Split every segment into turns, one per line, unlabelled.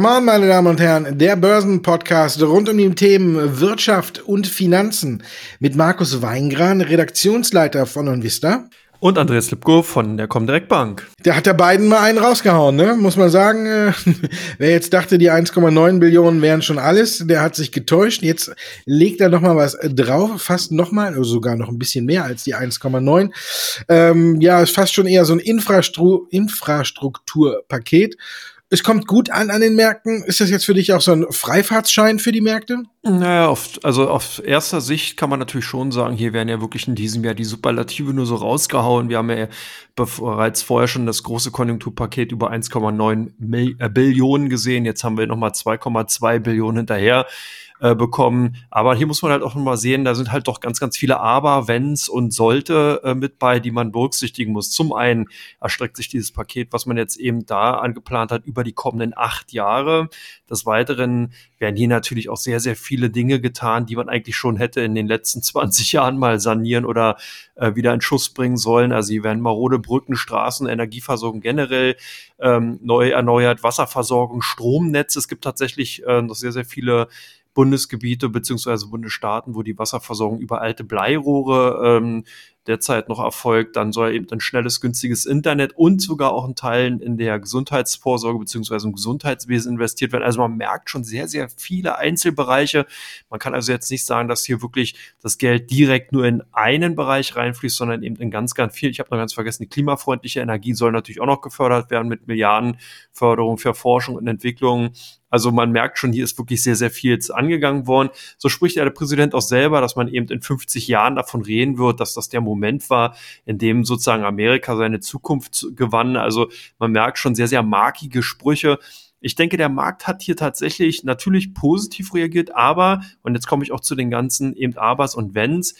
Come on, meine Damen und Herren, der Börsenpodcast rund um die Themen Wirtschaft und Finanzen mit Markus Weingran, Redaktionsleiter von Onvista.
Und Andreas Lipko von der Comdirect Bank.
Der hat der beiden mal einen rausgehauen, ne? Muss man sagen. Äh, wer jetzt dachte, die 1,9 Billionen wären schon alles, der hat sich getäuscht. Jetzt legt er noch mal was drauf, fast noch mal, also sogar noch ein bisschen mehr als die 1,9. Ähm, ja, ist fast schon eher so ein Infrastru Infrastrukturpaket es kommt gut an an den Märkten. Ist das jetzt für dich auch so ein Freifahrtsschein für die Märkte?
Naja, auf, also auf erster Sicht kann man natürlich schon sagen, hier werden ja wirklich in diesem Jahr die Superlative nur so rausgehauen. Wir haben ja bereits vorher schon das große Konjunkturpaket über 1,9 äh, Billionen gesehen. Jetzt haben wir nochmal 2,2 Billionen hinterher äh, bekommen. Aber hier muss man halt auch mal sehen, da sind halt doch ganz, ganz viele Aber, Wenns und Sollte äh, mit bei, die man berücksichtigen muss. Zum einen erstreckt sich dieses Paket, was man jetzt eben da angeplant hat, über die kommenden acht Jahre. Des Weiteren werden hier natürlich auch sehr, sehr viele Dinge getan, die man eigentlich schon hätte in den letzten 20 Jahren mal sanieren oder äh, wieder in Schuss bringen sollen. Also hier werden marode Brücken, Straßen, Energieversorgung generell ähm, neu erneuert, Wasserversorgung, Stromnetz. Es gibt tatsächlich äh, noch sehr, sehr viele Bundesgebiete beziehungsweise Bundesstaaten, wo die Wasserversorgung über alte Bleirohre ähm, derzeit noch erfolgt. Dann soll eben ein schnelles, günstiges Internet und sogar auch ein Teil in der Gesundheitsvorsorge beziehungsweise im Gesundheitswesen investiert werden. Also man merkt schon sehr, sehr viele Einzelbereiche. Man kann also jetzt nicht sagen, dass hier wirklich das Geld direkt nur in einen Bereich reinfließt, sondern eben in ganz, ganz viel. Ich habe noch ganz vergessen, die klimafreundliche Energie soll natürlich auch noch gefördert werden mit Milliardenförderung für Forschung und Entwicklung. Also man merkt schon, hier ist wirklich sehr, sehr viel angegangen worden. So spricht ja der Präsident auch selber, dass man eben in 50 Jahren davon reden wird, dass das der Moment war, in dem sozusagen Amerika seine Zukunft gewann. Also man merkt schon sehr, sehr markige Sprüche. Ich denke, der Markt hat hier tatsächlich natürlich positiv reagiert, aber, und jetzt komme ich auch zu den ganzen eben Abers und Wenns,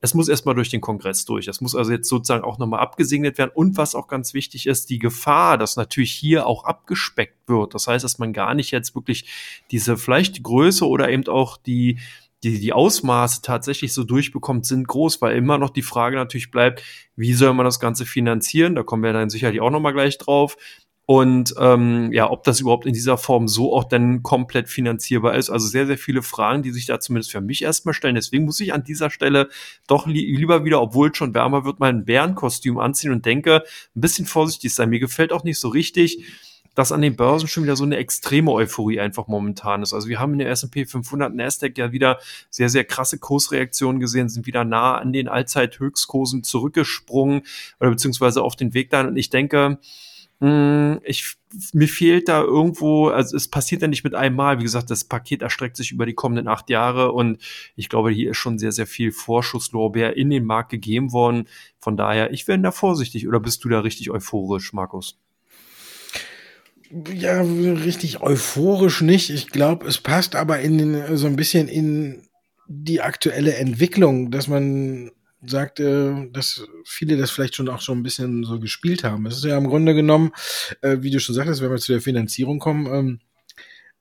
es muss erstmal durch den Kongress durch. Es muss also jetzt sozusagen auch nochmal abgesegnet werden. Und was auch ganz wichtig ist, die Gefahr, dass natürlich hier auch abgespeckt wird. Das heißt, dass man gar nicht jetzt wirklich diese vielleicht Größe oder eben auch die, die, die Ausmaße tatsächlich so durchbekommt, sind groß, weil immer noch die Frage natürlich bleibt, wie soll man das Ganze finanzieren? Da kommen wir dann sicherlich auch nochmal gleich drauf und ähm, ja, ob das überhaupt in dieser Form so auch dann komplett finanzierbar ist. Also sehr, sehr viele Fragen, die sich da zumindest für mich erstmal stellen. Deswegen muss ich an dieser Stelle doch li lieber wieder, obwohl es schon wärmer wird, mein Bärenkostüm anziehen und denke, ein bisschen vorsichtig sein. Mir gefällt auch nicht so richtig, dass an den Börsen schon wieder so eine extreme Euphorie einfach momentan ist. Also wir haben in der S&P 500 Nasdaq ja wieder sehr, sehr krasse Kursreaktionen gesehen, sind wieder nah an den Allzeithöchstkursen zurückgesprungen oder beziehungsweise auf den Weg dahin. Und ich denke, hm, ich, mir fehlt da irgendwo, also es passiert ja nicht mit einem Mal. Wie gesagt, das Paket erstreckt sich über die kommenden acht Jahre und ich glaube, hier ist schon sehr, sehr viel Vorschusslorbeer in den Markt gegeben worden. Von daher, ich wäre da vorsichtig. Oder bist du da richtig euphorisch, Markus?
Ja, richtig euphorisch nicht. Ich glaube, es passt aber in den, so ein bisschen in die aktuelle Entwicklung, dass man sagt, äh, dass viele das vielleicht schon auch schon ein bisschen so gespielt haben. Es ist ja im Grunde genommen, äh, wie du schon sagtest, wenn wir zu der Finanzierung kommen, ähm,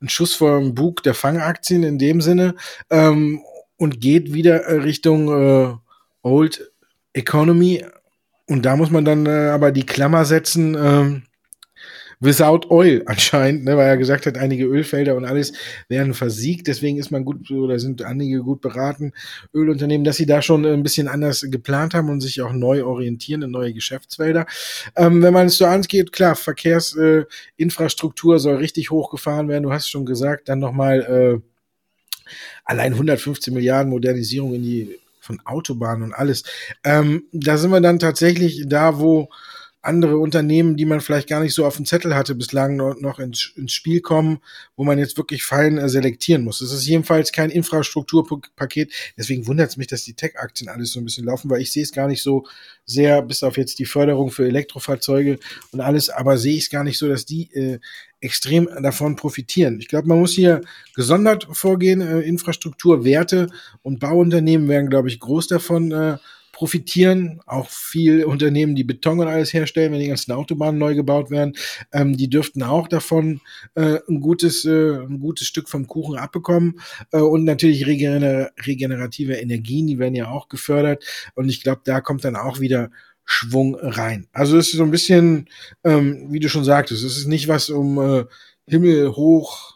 ein Schuss vor dem Bug der Fangaktien in dem Sinne ähm, und geht wieder äh, Richtung äh, Old Economy. Und da muss man dann äh, aber die Klammer setzen, ähm, without oil anscheinend, ne, weil er gesagt hat, einige Ölfelder und alles werden versiegt. Deswegen ist man gut oder sind einige gut beraten, Ölunternehmen, dass sie da schon ein bisschen anders geplant haben und sich auch neu orientieren in neue Geschäftsfelder. Ähm, wenn man es so angeht, klar, Verkehrsinfrastruktur äh, soll richtig hochgefahren werden. Du hast schon gesagt, dann nochmal äh, allein 115 Milliarden Modernisierung in die von Autobahnen und alles. Ähm, da sind wir dann tatsächlich da, wo andere Unternehmen, die man vielleicht gar nicht so auf dem Zettel hatte, bislang noch ins, ins Spiel kommen, wo man jetzt wirklich fein äh, selektieren muss. Es ist jedenfalls kein Infrastrukturpaket. Deswegen wundert es mich, dass die Tech-Aktien alles so ein bisschen laufen, weil ich sehe es gar nicht so sehr, bis auf jetzt die Förderung für Elektrofahrzeuge und alles, aber sehe ich es gar nicht so, dass die äh, extrem davon profitieren. Ich glaube, man muss hier gesondert vorgehen. Äh, Infrastruktur, und Bauunternehmen werden, glaube ich, groß davon äh, profitieren. Auch viele Unternehmen, die Beton und alles herstellen, wenn die ganzen Autobahnen neu gebaut werden, ähm, die dürften auch davon äh, ein, gutes, äh, ein gutes Stück vom Kuchen abbekommen. Äh, und natürlich regener regenerative Energien, die werden ja auch gefördert. Und ich glaube, da kommt dann auch wieder Schwung rein. Also es ist so ein bisschen, ähm, wie du schon sagtest, es ist nicht was, um äh, himmelhoch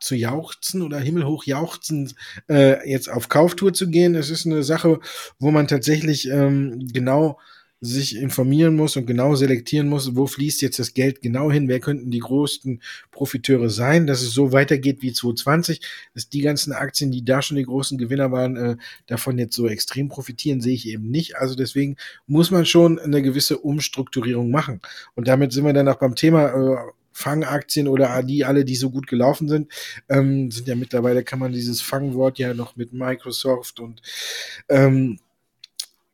zu jauchzen oder himmelhoch jauchzen, äh, jetzt auf Kauftour zu gehen. Es ist eine Sache, wo man tatsächlich ähm, genau sich informieren muss und genau selektieren muss, wo fließt jetzt das Geld genau hin, wer könnten die größten Profiteure sein, dass es so weitergeht wie 2020, dass die ganzen Aktien, die da schon die großen Gewinner waren, äh, davon jetzt so extrem profitieren, sehe ich eben nicht. Also deswegen muss man schon eine gewisse Umstrukturierung machen. Und damit sind wir dann auch beim Thema äh, Fangaktien oder die alle, die so gut gelaufen sind, ähm, sind ja mittlerweile, kann man dieses Fangwort ja noch mit Microsoft und ähm,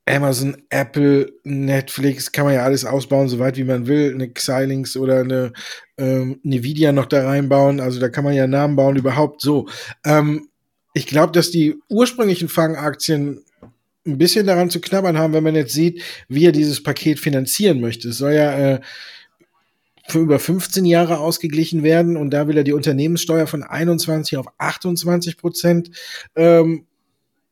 Amazon, Apple, Netflix, kann man ja alles ausbauen, soweit wie man will. Eine Xilinx oder eine ähm, Nvidia noch da reinbauen. Also da kann man ja Namen bauen, überhaupt so. Ähm, ich glaube, dass die ursprünglichen Fangaktien ein bisschen daran zu knabbern haben, wenn man jetzt sieht, wie er dieses Paket finanzieren möchte. Es soll ja äh, für über 15 Jahre ausgeglichen werden und da will er die Unternehmenssteuer von 21 auf 28 Prozent ähm,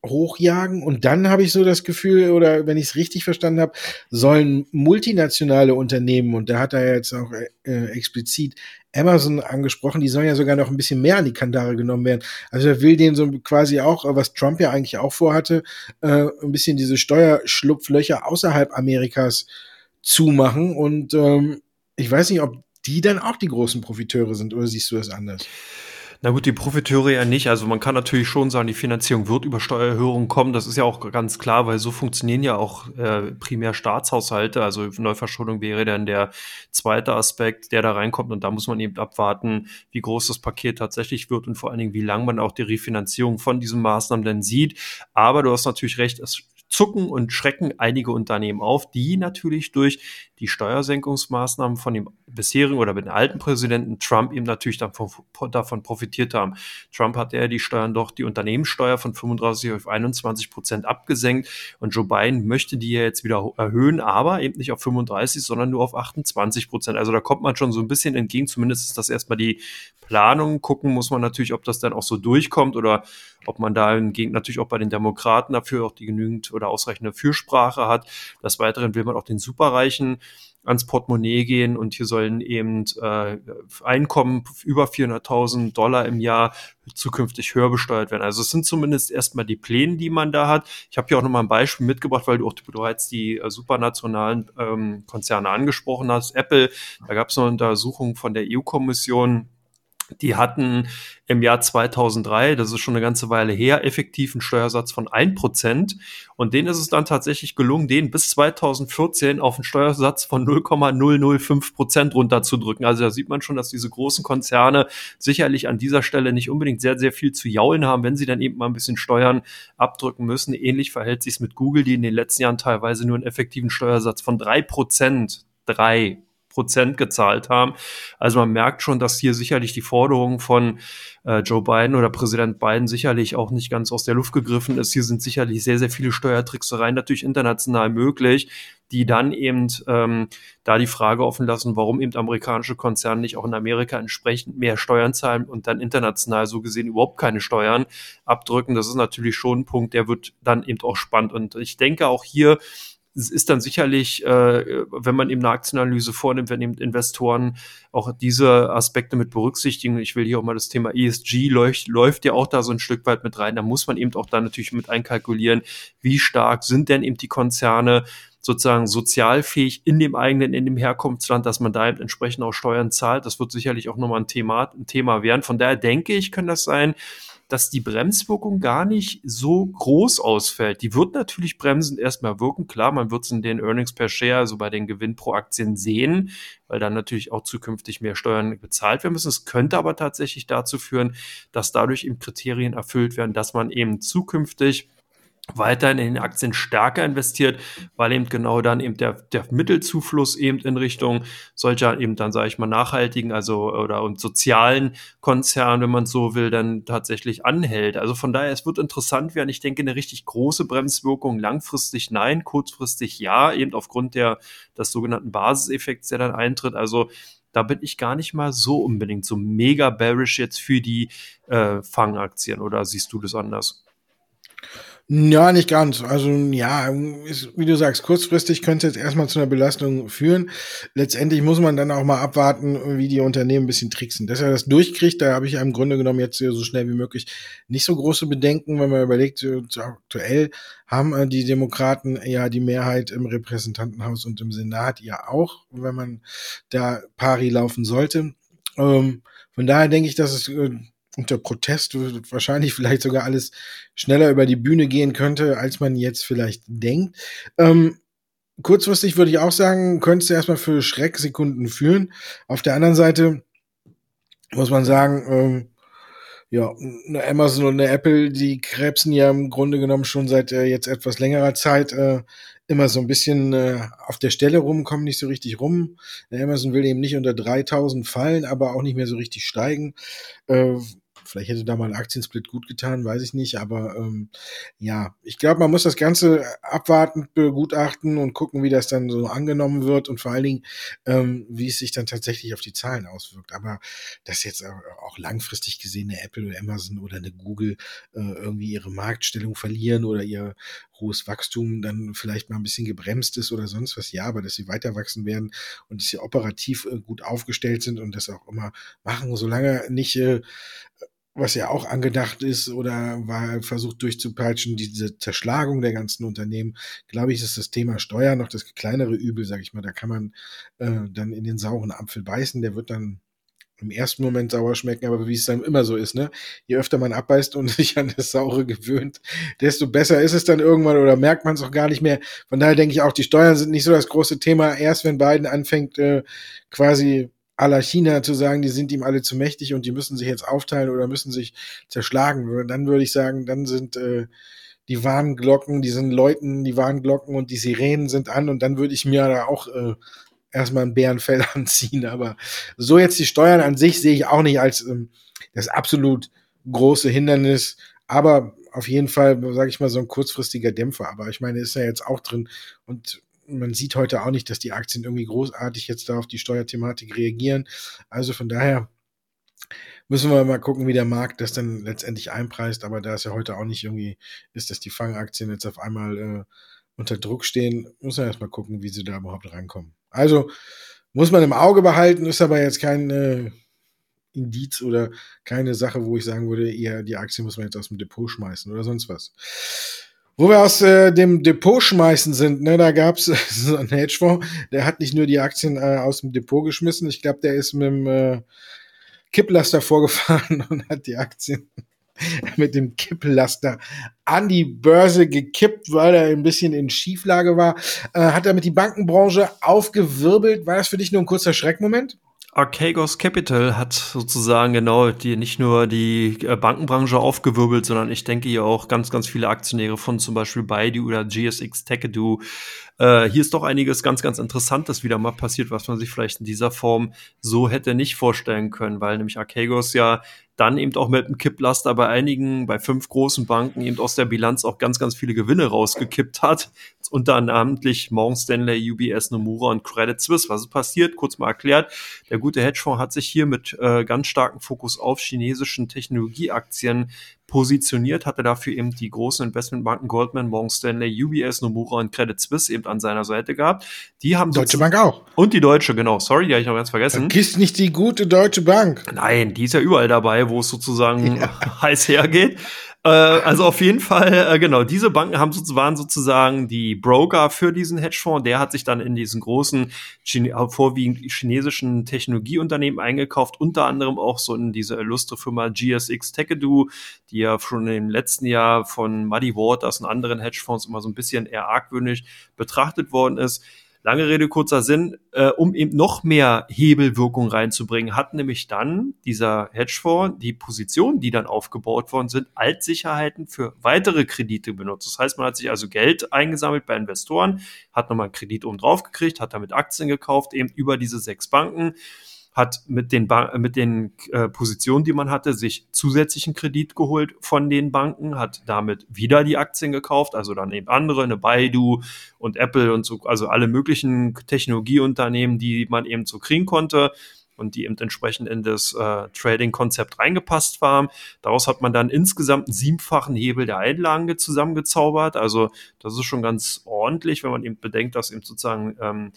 hochjagen und dann habe ich so das Gefühl, oder wenn ich es richtig verstanden habe, sollen multinationale Unternehmen, und da hat er jetzt auch äh, explizit Amazon angesprochen, die sollen ja sogar noch ein bisschen mehr an die Kandare genommen werden. Also er will denen so quasi auch, was Trump ja eigentlich auch vorhatte, äh, ein bisschen diese Steuerschlupflöcher außerhalb Amerikas zumachen. Und ähm, ich weiß nicht, ob die dann auch die großen Profiteure sind, oder siehst du das anders?
Na gut, die Profiteure ja nicht. Also man kann natürlich schon sagen, die Finanzierung wird über Steuererhöhungen kommen. Das ist ja auch ganz klar, weil so funktionieren ja auch äh, primär Staatshaushalte. Also Neuverschuldung wäre dann der zweite Aspekt, der da reinkommt. Und da muss man eben abwarten, wie groß das Paket tatsächlich wird und vor allen Dingen, wie lang man auch die Refinanzierung von diesen Maßnahmen denn sieht. Aber du hast natürlich recht, es zucken und schrecken einige Unternehmen auf, die natürlich durch die Steuersenkungsmaßnahmen von dem bisherigen oder mit dem alten Präsidenten Trump eben natürlich davon, davon profitiert haben. Trump hat ja die Steuern doch, die Unternehmenssteuer von 35 auf 21 Prozent abgesenkt und Joe Biden möchte die ja jetzt wieder erhöhen, aber eben nicht auf 35, sondern nur auf 28 Prozent. Also da kommt man schon so ein bisschen entgegen. Zumindest ist das erstmal die Planung. Gucken muss man natürlich, ob das dann auch so durchkommt oder ob man da hingegen natürlich auch bei den Demokraten dafür auch die genügend oder ausreichende Fürsprache hat. Des Weiteren will man auch den Superreichen ans Portemonnaie gehen und hier sollen eben äh, Einkommen über 400.000 Dollar im Jahr zukünftig höher besteuert werden. Also es sind zumindest erstmal die Pläne, die man da hat. Ich habe hier auch nochmal ein Beispiel mitgebracht, weil du auch bereits die äh, supranationalen ähm, Konzerne angesprochen hast. Apple, da gab es eine Untersuchung von der EU-Kommission, die hatten im Jahr 2003, das ist schon eine ganze Weile her, effektiven Steuersatz von 1%. Und denen ist es dann tatsächlich gelungen, den bis 2014 auf einen Steuersatz von 0,005% runterzudrücken. Also da sieht man schon, dass diese großen Konzerne sicherlich an dieser Stelle nicht unbedingt sehr, sehr viel zu jaulen haben, wenn sie dann eben mal ein bisschen Steuern abdrücken müssen. Ähnlich verhält sich es mit Google, die in den letzten Jahren teilweise nur einen effektiven Steuersatz von 3%, 3 Prozent gezahlt haben. Also man merkt schon, dass hier sicherlich die Forderung von äh, Joe Biden oder Präsident Biden sicherlich auch nicht ganz aus der Luft gegriffen ist. Hier sind sicherlich sehr, sehr viele Steuertricksereien natürlich international möglich, die dann eben ähm, da die Frage offen lassen, warum eben amerikanische Konzerne nicht auch in Amerika entsprechend mehr Steuern zahlen und dann international so gesehen überhaupt keine Steuern abdrücken. Das ist natürlich schon ein Punkt, der wird dann eben auch spannend. Und ich denke auch hier, es ist dann sicherlich, äh, wenn man eben eine Aktienanalyse vornimmt, wenn eben Investoren auch diese Aspekte mit berücksichtigen. Ich will hier auch mal das Thema ESG läuft, läuft ja auch da so ein Stück weit mit rein. Da muss man eben auch da natürlich mit einkalkulieren, wie stark sind denn eben die Konzerne sozusagen sozialfähig in dem eigenen, in dem Herkunftsland, dass man da eben entsprechend auch Steuern zahlt. Das wird sicherlich auch nochmal ein Thema, ein Thema werden. Von daher denke ich, kann das sein, dass die Bremswirkung gar nicht so groß ausfällt. Die wird natürlich bremsend erstmal wirken. Klar, man wird es in den Earnings per Share, also bei den Gewinn pro Aktien sehen, weil dann natürlich auch zukünftig mehr Steuern bezahlt werden müssen. Es könnte aber tatsächlich dazu führen, dass dadurch eben Kriterien erfüllt werden, dass man eben zukünftig weiterhin in den Aktien stärker investiert, weil eben genau dann eben der, der Mittelzufluss eben in Richtung solcher eben dann, sage ich mal, nachhaltigen, also oder und sozialen Konzernen, wenn man so will, dann tatsächlich anhält. Also von daher, es wird interessant werden. Ich denke, eine richtig große Bremswirkung langfristig nein, kurzfristig ja, eben aufgrund der, des sogenannten Basiseffekts, der dann eintritt. Also da bin ich gar nicht mal so unbedingt so mega bearish jetzt für die äh, Fangaktien oder siehst du das anders?
Ja, nicht ganz. Also ja, ist, wie du sagst, kurzfristig könnte es jetzt erstmal zu einer Belastung führen. Letztendlich muss man dann auch mal abwarten, wie die Unternehmen ein bisschen tricksen. Dass er das durchkriegt, da habe ich im Grunde genommen jetzt so schnell wie möglich nicht so große Bedenken, wenn man überlegt, aktuell haben äh, die Demokraten ja die Mehrheit im Repräsentantenhaus und im Senat ja auch, wenn man da pari laufen sollte. Ähm, von daher denke ich, dass es äh, unter Protest wahrscheinlich vielleicht sogar alles schneller über die Bühne gehen könnte, als man jetzt vielleicht denkt. Ähm, kurzfristig würde ich auch sagen, könntest du erstmal für Schrecksekunden führen. Auf der anderen Seite muss man sagen, ähm, ja, eine Amazon und eine Apple, die krebsen ja im Grunde genommen schon seit äh, jetzt etwas längerer Zeit äh, immer so ein bisschen äh, auf der Stelle rum, kommen nicht so richtig rum. Amazon will eben nicht unter 3000 fallen, aber auch nicht mehr so richtig steigen. Vielleicht hätte da mal ein Aktiensplit gut getan, weiß ich nicht. Aber ähm, ja, ich glaube, man muss das Ganze abwartend begutachten und gucken, wie das dann so angenommen wird und vor allen Dingen, ähm, wie es sich dann tatsächlich auf die Zahlen auswirkt. Aber dass jetzt auch langfristig gesehen eine Apple oder Amazon oder eine Google äh, irgendwie ihre Marktstellung verlieren oder ihr hohes Wachstum dann vielleicht mal ein bisschen gebremst ist oder sonst was, ja, aber dass sie weiter wachsen werden und dass sie operativ äh, gut aufgestellt sind und das auch immer machen, solange nicht äh, was ja auch angedacht ist oder war versucht durchzupeitschen, diese Zerschlagung der ganzen Unternehmen, glaube ich, ist das Thema Steuer noch das kleinere Übel, sage ich mal. Da kann man äh, dann in den sauren Apfel beißen, der wird dann im ersten Moment sauer schmecken, aber wie es dann immer so ist, ne? Je öfter man abbeißt und sich an das Saure gewöhnt, desto besser ist es dann irgendwann oder merkt man es auch gar nicht mehr. Von daher denke ich auch, die Steuern sind nicht so das große Thema. Erst wenn Biden anfängt, äh, quasi la China zu sagen, die sind ihm alle zu mächtig und die müssen sich jetzt aufteilen oder müssen sich zerschlagen. Dann würde ich sagen, dann sind äh, die Warnglocken, die sind Leuten, die Warnglocken und die Sirenen sind an und dann würde ich mir da auch äh, erstmal ein Bärenfell anziehen. Aber so jetzt die Steuern an sich sehe ich auch nicht als ähm, das absolut große Hindernis. Aber auf jeden Fall, sage ich mal, so ein kurzfristiger Dämpfer. Aber ich meine, ist ja jetzt auch drin. Und man sieht heute auch nicht, dass die Aktien irgendwie großartig jetzt da auf die Steuerthematik reagieren. Also von daher müssen wir mal gucken, wie der Markt das dann letztendlich einpreist. Aber da es ja heute auch nicht irgendwie ist, dass die Fangaktien jetzt auf einmal äh, unter Druck stehen, muss man erstmal gucken, wie sie da überhaupt rankommen. Also muss man im Auge behalten, ist aber jetzt kein äh, Indiz oder keine Sache, wo ich sagen würde, eher die Aktie muss man jetzt aus dem Depot schmeißen oder sonst was. Wo wir aus äh, dem Depot schmeißen sind, ne, da gab's so einen Hedgefonds, der hat nicht nur die Aktien äh, aus dem Depot geschmissen, ich glaube, der ist mit dem äh, Kipplaster vorgefahren und hat die Aktien mit dem Kipplaster an die Börse gekippt, weil er ein bisschen in Schieflage war. Äh, hat damit die Bankenbranche aufgewirbelt. War das für dich nur ein kurzer Schreckmoment?
Archegos Capital hat sozusagen genau die nicht nur die äh, Bankenbranche aufgewirbelt, sondern ich denke hier auch ganz, ganz viele Aktionäre von zum Beispiel Baidu oder GSX Techedu. Äh, hier ist doch einiges ganz, ganz Interessantes wieder mal passiert, was man sich vielleicht in dieser Form so hätte nicht vorstellen können, weil nämlich Archegos ja dann eben auch mit dem Kipplaster bei einigen, bei fünf großen Banken eben aus der Bilanz auch ganz, ganz viele Gewinne rausgekippt hat. Unter anderem Morgan Stanley, UBS, Nomura und Credit Suisse. Was ist passiert? Kurz mal erklärt. Der gute Hedgefonds hat sich hier mit äh, ganz starkem Fokus auf chinesischen Technologieaktien positioniert, hatte dafür eben die großen Investmentbanken Goldman, Morgan Stanley, UBS, Nomura und Credit Suisse eben an seiner Seite gehabt. Die haben
Deutsche Bank auch.
Und die Deutsche, genau. Sorry, die habe ich noch ganz vergessen.
Vergiss nicht die gute Deutsche Bank.
Nein, die ist ja überall dabei, wo es sozusagen ja. heiß hergeht. Äh, also auf jeden Fall, äh, genau, diese Banken haben, waren sozusagen die Broker für diesen Hedgefonds. Der hat sich dann in diesen großen, Chine äh, vorwiegend chinesischen Technologieunternehmen eingekauft, unter anderem auch so in diese illustre Firma GSX Techedu, die ja schon im letzten Jahr von Muddy Waters und anderen Hedgefonds immer so ein bisschen eher argwöhnisch betrachtet worden ist. Lange Rede, kurzer Sinn, äh, um eben noch mehr Hebelwirkung reinzubringen, hat nämlich dann dieser Hedgefonds die Positionen, die dann aufgebaut worden sind, als Sicherheiten für weitere Kredite benutzt. Das heißt, man hat sich also Geld eingesammelt bei Investoren, hat nochmal einen Kredit oben drauf gekriegt, hat damit Aktien gekauft, eben über diese sechs Banken hat mit den, ba mit den äh, Positionen, die man hatte, sich zusätzlichen Kredit geholt von den Banken, hat damit wieder die Aktien gekauft, also dann eben andere, eine Baidu und Apple und so, also alle möglichen Technologieunternehmen, die man eben so kriegen konnte und die eben entsprechend in das äh, Trading-Konzept reingepasst waren. Daraus hat man dann insgesamt einen siebenfachen Hebel der Einlagen zusammengezaubert. Also das ist schon ganz ordentlich, wenn man eben bedenkt, dass eben sozusagen ähm,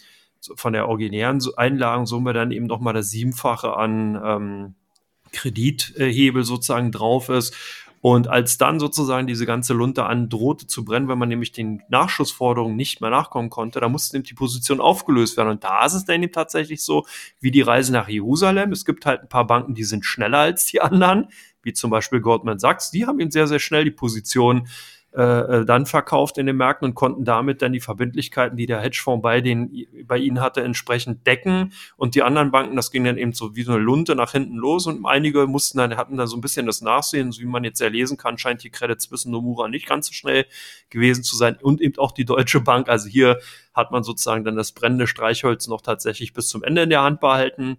von der originären Einlagensumme dann eben nochmal das Siebenfache an ähm, Kredithebel sozusagen drauf ist. Und als dann sozusagen diese ganze Lunte an drohte zu brennen, wenn man nämlich den Nachschussforderungen nicht mehr nachkommen konnte, da musste nämlich die Position aufgelöst werden. Und da ist es dann eben tatsächlich so, wie die Reise nach Jerusalem. Es gibt halt ein paar Banken, die sind schneller als die anderen, wie zum Beispiel Goldman Sachs. Die haben eben sehr, sehr schnell die Position äh, äh, dann verkauft in den Märkten und konnten damit dann die Verbindlichkeiten, die der Hedgefonds bei, den, bei ihnen hatte, entsprechend decken. Und die anderen Banken, das ging dann eben so wie so eine Lunte nach hinten los und einige mussten dann, hatten dann so ein bisschen das Nachsehen, so wie man jetzt ja lesen kann, scheint die Credit Suisse Nomura nicht ganz so schnell gewesen zu sein und eben auch die Deutsche Bank. Also hier hat man sozusagen dann das brennende Streichholz noch tatsächlich bis zum Ende in der Hand behalten.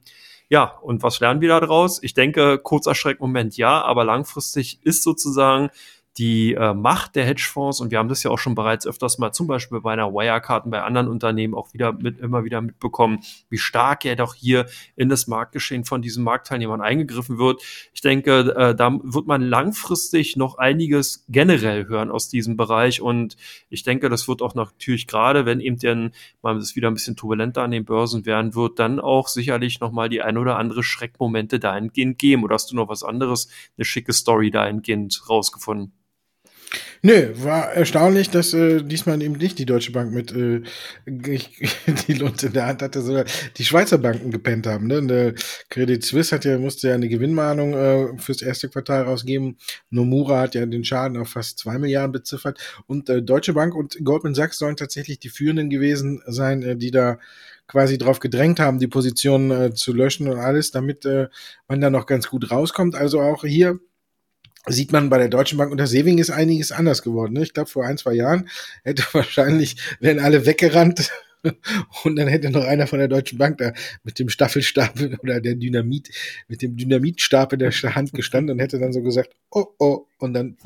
Ja, und was lernen wir da draus? Ich denke, kurzer Schreckmoment ja, aber langfristig ist sozusagen die äh, Macht der Hedgefonds, und wir haben das ja auch schon bereits öfters mal zum Beispiel bei einer Wirecard und bei anderen Unternehmen auch wieder mit, immer wieder mitbekommen, wie stark ja doch hier in das Marktgeschehen von diesen Marktteilnehmern eingegriffen wird. Ich denke, äh, da wird man langfristig noch einiges generell hören aus diesem Bereich und ich denke, das wird auch natürlich gerade, wenn eben dann mal es wieder ein bisschen turbulenter an den Börsen werden wird, dann auch sicherlich nochmal die ein oder andere Schreckmomente dahingehend geben. Oder hast du noch was anderes, eine schicke Story dahingehend rausgefunden?
Nö, war erstaunlich, dass äh, diesmal eben nicht die Deutsche Bank mit äh, die Lunte in der Hand hatte, sondern die Schweizer Banken gepennt haben. Ne? Und, äh, Credit Suisse hat ja, musste ja eine Gewinnmahnung äh, fürs erste Quartal rausgeben. Nomura hat ja den Schaden auf fast zwei Milliarden beziffert. Und äh, Deutsche Bank und Goldman Sachs sollen tatsächlich die führenden gewesen sein, äh, die da quasi drauf gedrängt haben, die Position äh, zu löschen und alles, damit äh, man da noch ganz gut rauskommt. Also auch hier sieht man bei der Deutschen Bank unter Seving ist einiges anders geworden. Ne? Ich glaube, vor ein, zwei Jahren hätte wahrscheinlich, wären alle weggerannt und dann hätte noch einer von der Deutschen Bank da mit dem Staffelstapel oder der Dynamit, mit dem Dynamitstab in der Hand gestanden und hätte dann so gesagt, oh, oh, und dann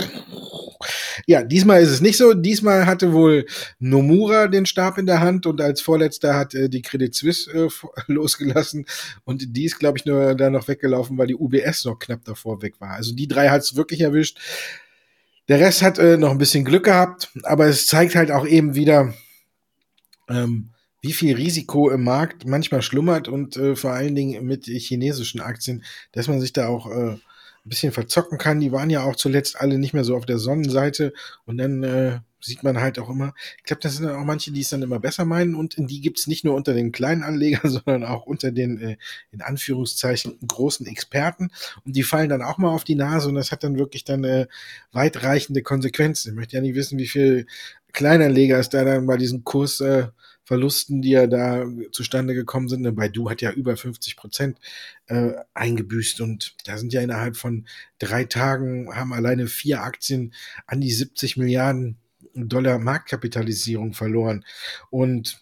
ja, diesmal ist es nicht so. Diesmal hatte wohl Nomura den Stab in der Hand und als Vorletzter hat äh, die Credit Suisse äh, losgelassen und die ist, glaube ich, nur da noch weggelaufen, weil die UBS noch knapp davor weg war. Also die drei hat es wirklich erwischt. Der Rest hat äh, noch ein bisschen Glück gehabt, aber es zeigt halt auch eben wieder, ähm, wie viel Risiko im Markt manchmal schlummert und äh, vor allen Dingen mit chinesischen Aktien, dass man sich da auch äh, ein bisschen verzocken kann. Die waren ja auch zuletzt alle nicht mehr so auf der Sonnenseite und dann äh, sieht man halt auch immer, ich glaube, das sind auch manche, die es dann immer besser meinen und die gibt's nicht nur unter den kleinen Anlegern, sondern auch unter den, äh, in Anführungszeichen, großen Experten und die fallen dann auch mal auf die Nase und das hat dann wirklich dann äh, weitreichende Konsequenzen. Ich möchte ja nicht wissen, wie viel Kleinanleger es da dann bei diesem Kurs äh, Verlusten, die ja da zustande gekommen sind. Bei Du hat ja über 50 Prozent äh, eingebüßt und da sind ja innerhalb von drei Tagen haben alleine vier Aktien an die 70 Milliarden Dollar Marktkapitalisierung verloren und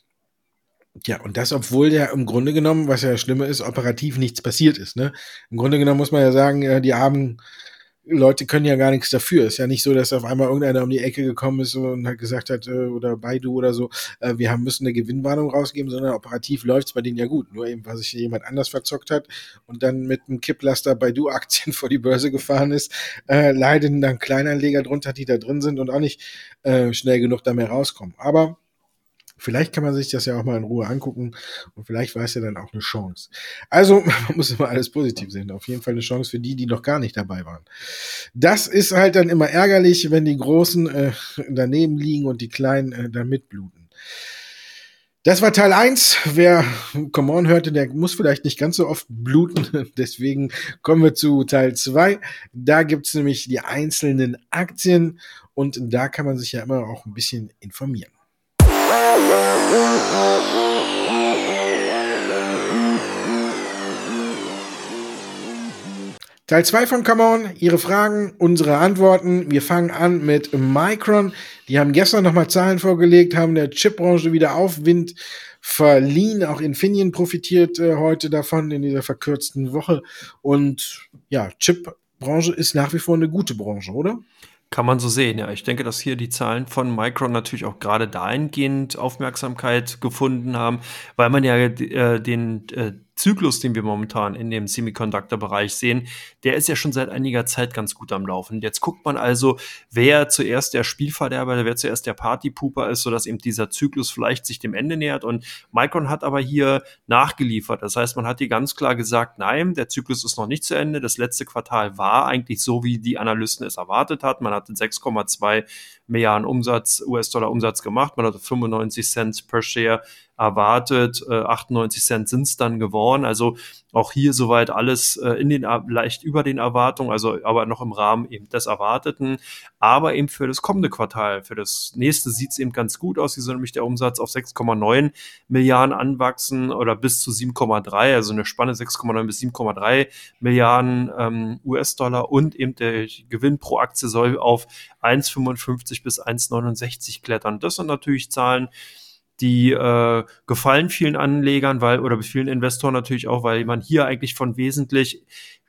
ja, und das, obwohl ja im Grunde genommen, was ja schlimmer ist, operativ nichts passiert ist. Ne? Im Grunde genommen muss man ja sagen, äh, die armen Leute können ja gar nichts dafür. Ist ja nicht so, dass auf einmal irgendeiner um die Ecke gekommen ist und hat gesagt hat, äh, oder Baidu oder so, äh, wir haben müssen eine Gewinnwarnung rausgeben, sondern operativ läuft's bei denen ja gut. Nur eben, weil sich jemand anders verzockt hat und dann mit einem Kipplaster Baidu-Aktien vor die Börse gefahren ist, äh, leiden dann Kleinanleger drunter, die da drin sind und auch nicht äh, schnell genug da mehr rauskommen. Aber Vielleicht kann man sich das ja auch mal in Ruhe angucken und vielleicht war es ja dann auch eine Chance. Also, man muss immer alles positiv sehen. Auf jeden Fall eine Chance für die, die noch gar nicht dabei waren. Das ist halt dann immer ärgerlich, wenn die Großen äh, daneben liegen und die Kleinen äh, dann mitbluten. Das war Teil eins. Wer Come On hörte, der muss vielleicht nicht ganz so oft bluten. Deswegen kommen wir zu Teil zwei. Da gibt's nämlich die einzelnen Aktien und da kann man sich ja immer auch ein bisschen informieren. Teil 2 von Come On, Ihre Fragen, unsere Antworten. Wir fangen an mit Micron. Die haben gestern nochmal Zahlen vorgelegt, haben der Chipbranche wieder Aufwind verliehen. Auch Infineon profitiert äh, heute davon in dieser verkürzten Woche. Und ja, Chipbranche ist nach wie vor eine gute Branche, oder?
Kann man so sehen, ja. Ich denke, dass hier die Zahlen von Micron natürlich auch gerade dahingehend Aufmerksamkeit gefunden haben, weil man ja äh, den äh, Zyklus, den wir momentan in dem Semiconductor-Bereich sehen, der ist ja schon seit einiger Zeit ganz gut am Laufen. Jetzt guckt man also, wer zuerst der Spielverderber, wer zuerst der Partypooper ist, sodass eben dieser Zyklus vielleicht sich dem Ende nähert. Und Micron hat aber hier nachgeliefert. Das heißt, man hat hier ganz klar gesagt, nein, der Zyklus ist noch nicht zu Ende. Das letzte Quartal war eigentlich so, wie die Analysten es erwartet hatten. Man hatte 6,2 Milliarden Umsatz, US-Dollar Umsatz gemacht. Man hatte 95 Cent per Share erwartet. Äh, 98 Cent sind es dann geworden. Also auch hier soweit alles äh, in den leicht über den Erwartungen, also aber noch im Rahmen eben des Erwarteten. Aber eben für das kommende Quartal, für das nächste sieht es eben ganz gut aus. Hier soll nämlich der Umsatz auf 6,9 Milliarden anwachsen oder bis zu 7,3, also eine Spanne 6,9 bis 7,3 Milliarden ähm, US-Dollar und eben der Gewinn pro Aktie soll auf 1,55 bis 1,69 klettern. Das sind natürlich Zahlen, die äh, gefallen vielen Anlegern, weil oder vielen Investoren natürlich auch, weil man hier eigentlich von wesentlich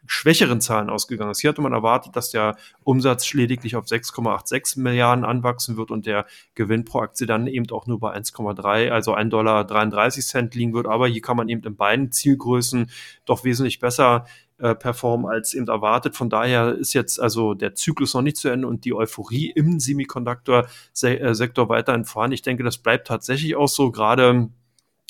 schwächeren Zahlen ausgegangen ist. Hier hatte man erwartet, dass der Umsatz lediglich auf 6,86 Milliarden anwachsen wird und der Gewinn pro Aktie dann eben auch nur bei 1,3, also 1,33 Dollar liegen wird. Aber hier kann man eben in beiden Zielgrößen doch wesentlich besser äh, performen als eben erwartet. Von daher ist jetzt also der Zyklus noch nicht zu Ende und die Euphorie im Semiconductor-Sektor weiterhin vorhanden. Ich denke, das bleibt tatsächlich auch so, gerade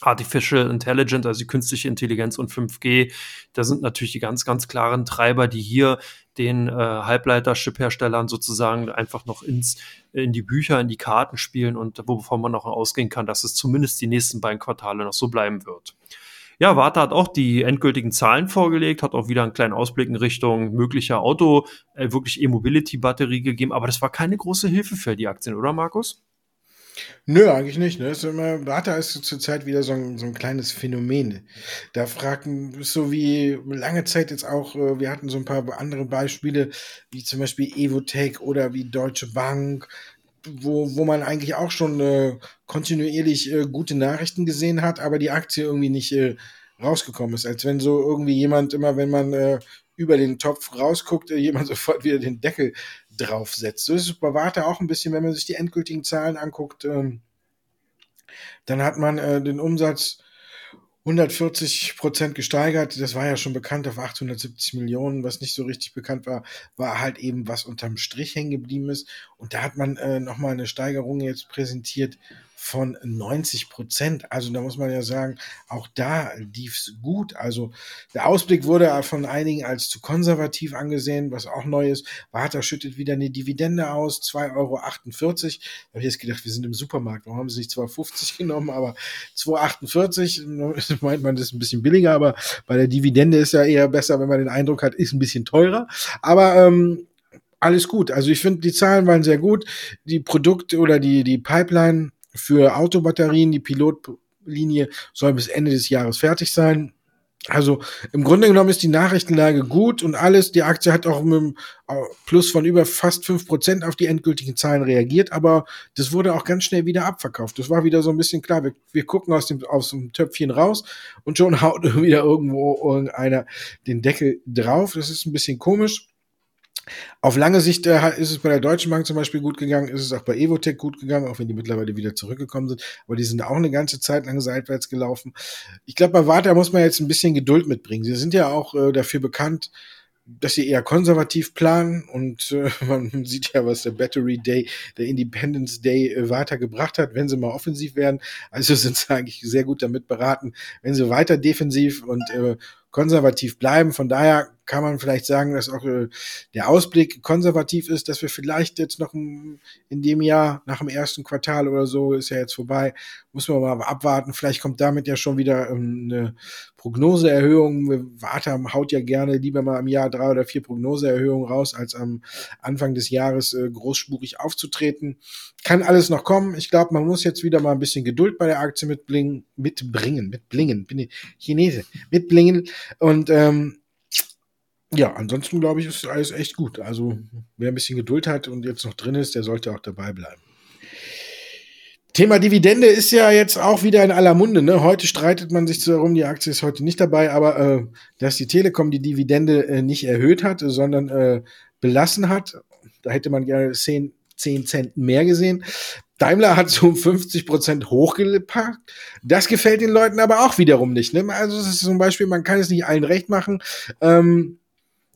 Artificial Intelligence, also die künstliche Intelligenz und 5G, da sind natürlich die ganz, ganz klaren Treiber, die hier den äh, Halbleiter-Chip-Herstellern sozusagen einfach noch ins, in die Bücher, in die Karten spielen und wovon man auch ausgehen kann, dass es zumindest die nächsten beiden Quartale noch so bleiben wird. Ja, Warta hat auch die endgültigen Zahlen vorgelegt, hat auch wieder einen kleinen Ausblick in Richtung möglicher Auto, äh, wirklich E-Mobility-Batterie gegeben, aber das war keine große Hilfe für die Aktien, oder Markus?
Nö, eigentlich nicht. Ne? Ist immer, Warta ist zurzeit wieder so ein, so ein kleines Phänomen. Da fragen, so wie lange Zeit jetzt auch, äh, wir hatten so ein paar andere Beispiele, wie zum Beispiel Evotech oder wie Deutsche Bank, wo, wo man eigentlich auch schon äh, kontinuierlich äh, gute Nachrichten gesehen hat, aber die Aktie irgendwie nicht äh, rausgekommen ist. Als wenn so irgendwie jemand immer, wenn man äh, über den Topf rausguckt, äh, jemand sofort wieder den Deckel draufsetzt. So ist es bei Warte auch ein bisschen, wenn man sich die endgültigen Zahlen anguckt. Ähm, dann hat man äh, den Umsatz 140 Prozent gesteigert. Das war ja schon bekannt auf 870 Millionen. Was nicht so richtig bekannt war, war halt eben, was unterm Strich hängen geblieben ist. Und da hat man äh, nochmal eine Steigerung jetzt präsentiert von 90 Prozent. Also da muss man ja sagen, auch da lief es gut. Also der Ausblick wurde von einigen als zu konservativ angesehen, was auch neu ist. Warta schüttet wieder eine Dividende aus, 2,48 Euro. Da habe ich jetzt gedacht, wir sind im Supermarkt. Warum haben sie nicht 2,50 genommen? Aber 2,48 meint man, das ist ein bisschen billiger, aber bei der Dividende ist ja eher besser, wenn man den Eindruck hat, ist ein bisschen teurer. Aber ähm, alles gut. Also ich finde, die Zahlen waren sehr gut. Die Produkte oder die, die Pipeline für Autobatterien. Die Pilotlinie soll bis Ende des Jahres fertig sein. Also im Grunde genommen ist die Nachrichtenlage gut und alles. Die Aktie hat auch mit einem Plus von über fast fünf Prozent auf die endgültigen Zahlen reagiert, aber das wurde auch ganz schnell wieder abverkauft. Das war wieder so ein bisschen klar. Wir, wir gucken aus dem, aus dem Töpfchen raus und schon haut wieder irgendwo irgendeiner den Deckel drauf. Das ist ein bisschen komisch. Auf lange Sicht äh, ist es bei der Deutschen Bank zum Beispiel gut gegangen, ist es auch bei Evotech gut gegangen, auch wenn die mittlerweile wieder zurückgekommen sind. Aber die sind auch eine ganze Zeit lang seitwärts gelaufen. Ich glaube, bei Warta muss man jetzt ein bisschen Geduld mitbringen. Sie sind ja auch äh, dafür bekannt, dass sie eher konservativ planen und äh, man sieht ja, was der Battery Day, der Independence Day äh, weitergebracht hat, wenn sie mal offensiv werden. Also sind sie eigentlich sehr gut damit beraten, wenn sie weiter defensiv und äh, konservativ bleiben. Von daher kann man vielleicht sagen, dass auch äh, der Ausblick konservativ ist, dass wir vielleicht jetzt noch in dem Jahr nach dem ersten Quartal oder so ist ja jetzt vorbei, muss man mal abwarten. Vielleicht kommt damit ja schon wieder ähm, eine Prognoseerhöhung. Warta haut ja gerne lieber mal im Jahr drei oder vier Prognoseerhöhungen raus, als am Anfang des Jahres äh, großspurig aufzutreten. Kann alles noch kommen. Ich glaube, man muss jetzt wieder mal ein bisschen Geduld bei der Aktie mitbringen, mitbringen, mitblingen, bin ich Chinese, mitblingen und ähm, ja, ansonsten glaube ich, ist alles echt gut. Also, wer ein bisschen Geduld hat und jetzt noch drin ist, der sollte auch dabei bleiben. Thema Dividende ist ja jetzt auch wieder in aller Munde. Ne? Heute streitet man sich darum, die Aktie ist heute nicht dabei, aber äh, dass die Telekom die Dividende äh, nicht erhöht hat, sondern äh, belassen hat. Da hätte man gerne 10, 10 Cent mehr gesehen. Daimler hat so 50 Prozent hochgepackt. Das gefällt den Leuten aber auch wiederum nicht. Ne? Also es ist zum Beispiel, man kann es nicht allen recht machen. Ähm,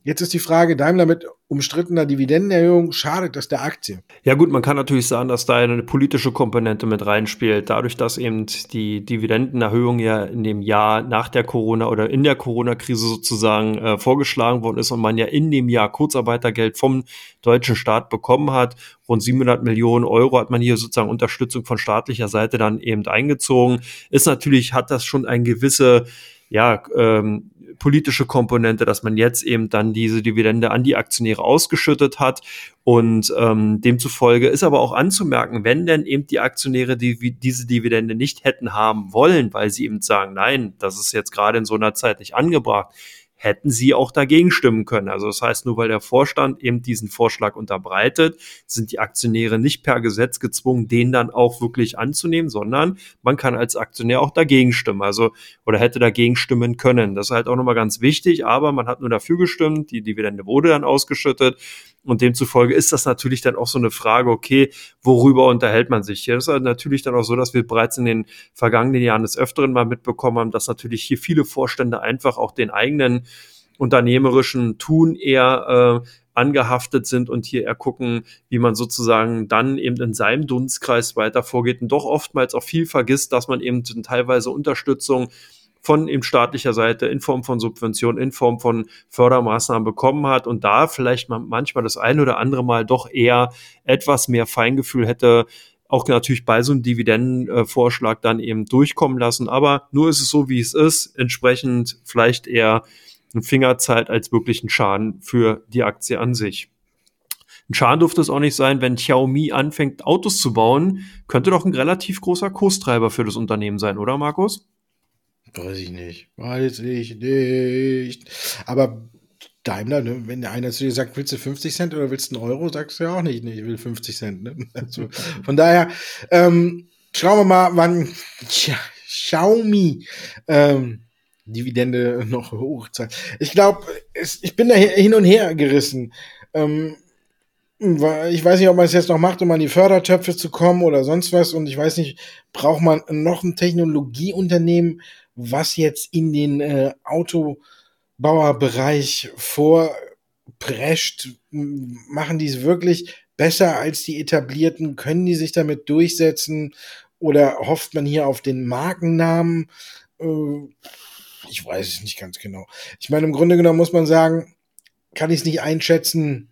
Jetzt ist die Frage, Daimler mit umstrittener Dividendenerhöhung, schadet das der Aktie?
Ja gut, man kann natürlich sagen, dass da eine politische Komponente mit reinspielt. Dadurch, dass eben die Dividendenerhöhung ja in dem Jahr nach der Corona oder in der Corona-Krise sozusagen äh, vorgeschlagen worden ist und man ja in dem Jahr Kurzarbeitergeld vom deutschen Staat bekommen hat. Rund 700 Millionen Euro hat man hier sozusagen Unterstützung von staatlicher Seite dann eben eingezogen. Ist natürlich, hat das schon ein gewisse ja, ähm, politische Komponente, dass man jetzt eben dann diese Dividende an die Aktionäre ausgeschüttet hat. Und ähm, demzufolge ist aber auch anzumerken, wenn denn eben die Aktionäre die, diese Dividende nicht hätten haben wollen, weil sie eben sagen, nein, das ist jetzt gerade in so einer Zeit nicht angebracht, hätten sie auch dagegen stimmen können. Also das heißt, nur weil der Vorstand eben diesen Vorschlag unterbreitet, sind die Aktionäre nicht per Gesetz gezwungen, den dann auch wirklich anzunehmen, sondern man kann als Aktionär auch dagegen stimmen. Also oder hätte dagegen stimmen können. Das ist halt auch nochmal ganz wichtig, aber man hat nur dafür gestimmt, die Dividende wurde dann ausgeschüttet. Und demzufolge ist das natürlich dann auch so eine Frage, okay, worüber unterhält man sich hier? Das ist halt natürlich dann auch so, dass wir bereits in den vergangenen Jahren des Öfteren mal mitbekommen haben, dass natürlich hier viele Vorstände einfach auch den eigenen unternehmerischen Tun eher äh, angehaftet sind und hier eher gucken, wie man sozusagen dann eben in seinem Dunstkreis weiter vorgeht und doch oftmals auch viel vergisst, dass man eben teilweise Unterstützung von eben staatlicher Seite in Form von Subventionen, in Form von Fördermaßnahmen bekommen hat und da vielleicht manchmal das ein oder andere Mal doch eher etwas mehr Feingefühl hätte, auch natürlich bei so einem Dividendenvorschlag dann eben durchkommen lassen. Aber nur ist es so, wie es ist. Entsprechend vielleicht eher ein Fingerzeit als wirklich ein Schaden für die Aktie an sich. Ein Schaden dürfte es auch nicht sein, wenn Xiaomi anfängt, Autos zu bauen. Könnte doch ein relativ großer Kurstreiber für das Unternehmen sein, oder Markus?
Weiß ich nicht. Weiß ich nicht. Aber Daimler, ne, wenn einer zu dir sagt, willst du 50 Cent oder willst du einen Euro, sagst du ja auch nicht, nee, ich will 50 Cent. Ne? Also, von daher, ähm, schauen wir mal, wann tja, Xiaomi ähm, Dividende noch hochzahlt. Ich glaube, ich bin da hin und her gerissen. Ähm, ich weiß nicht, ob man es jetzt noch macht, um an die Fördertöpfe zu kommen oder sonst was. Und ich weiß nicht, braucht man noch ein Technologieunternehmen, was jetzt in den äh, Autobauerbereich vorprescht, machen die es wirklich besser als die etablierten? Können die sich damit durchsetzen? Oder hofft man hier auf den Markennamen? Äh, ich weiß es nicht ganz genau. Ich meine, im Grunde genommen muss man sagen, kann ich es nicht einschätzen,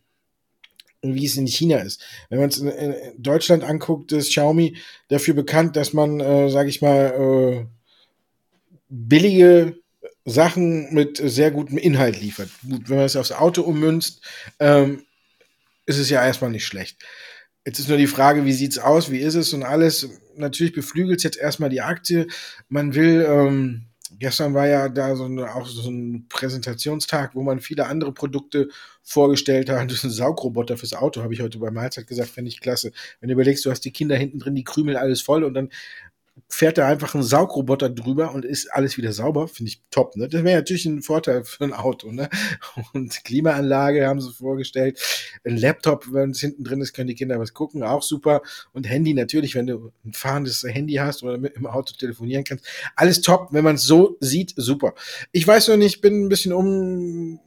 wie es in China ist. Wenn man es in Deutschland anguckt, ist Xiaomi dafür bekannt, dass man, äh, sage ich mal, äh, billige Sachen mit sehr gutem Inhalt liefert. Gut, wenn man es aufs Auto ummünzt, ähm, ist es ja erstmal nicht schlecht. Jetzt ist nur die Frage, wie sieht's aus, wie ist es und alles. Natürlich beflügelt es jetzt erstmal die Aktie. Man will, ähm, gestern war ja da so eine, auch so ein Präsentationstag, wo man viele andere Produkte vorgestellt hat. Das ist ein Saugroboter fürs Auto, habe ich heute bei Mahlzeit gesagt, fände ich klasse. Wenn du überlegst, du hast die Kinder hinten drin, die krümeln alles voll und dann fährt da einfach ein Saugroboter drüber und ist alles wieder sauber, finde ich top. Ne? Das wäre natürlich ein Vorteil für ein Auto. Ne? Und Klimaanlage haben sie vorgestellt. Ein Laptop, wenn es hinten drin ist, können die Kinder was gucken, auch super. Und Handy natürlich, wenn du ein fahrendes Handy hast oder mit im Auto telefonieren kannst. Alles top, wenn man es so sieht, super. Ich weiß noch nicht, bin ein bisschen um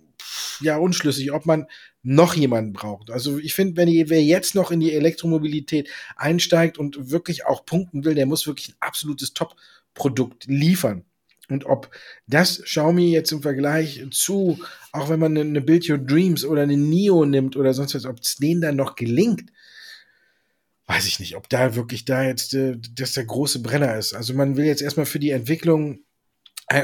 ja unschlüssig, ob man noch jemanden braucht. Also ich finde, wenn ihr, wer jetzt noch in die Elektromobilität einsteigt und wirklich auch punkten will, der muss wirklich ein absolutes Top-Produkt liefern. Und ob das Xiaomi jetzt im Vergleich zu, auch wenn man eine Build Your Dreams oder eine NIO nimmt oder sonst was, ob es denen dann noch gelingt, weiß ich nicht, ob da wirklich da jetzt äh, das der große Brenner ist. Also man will jetzt erstmal für die Entwicklung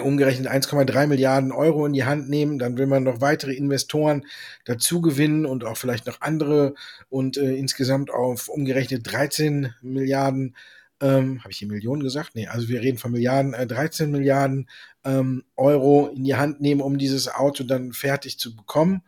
umgerechnet 1,3 Milliarden Euro in die Hand nehmen, dann will man noch weitere Investoren dazu gewinnen und auch vielleicht noch andere und äh, insgesamt auf umgerechnet 13 Milliarden, ähm, habe ich hier Millionen gesagt? Nee, also wir reden von Milliarden, äh, 13 Milliarden ähm, Euro in die Hand nehmen, um dieses Auto dann fertig zu bekommen.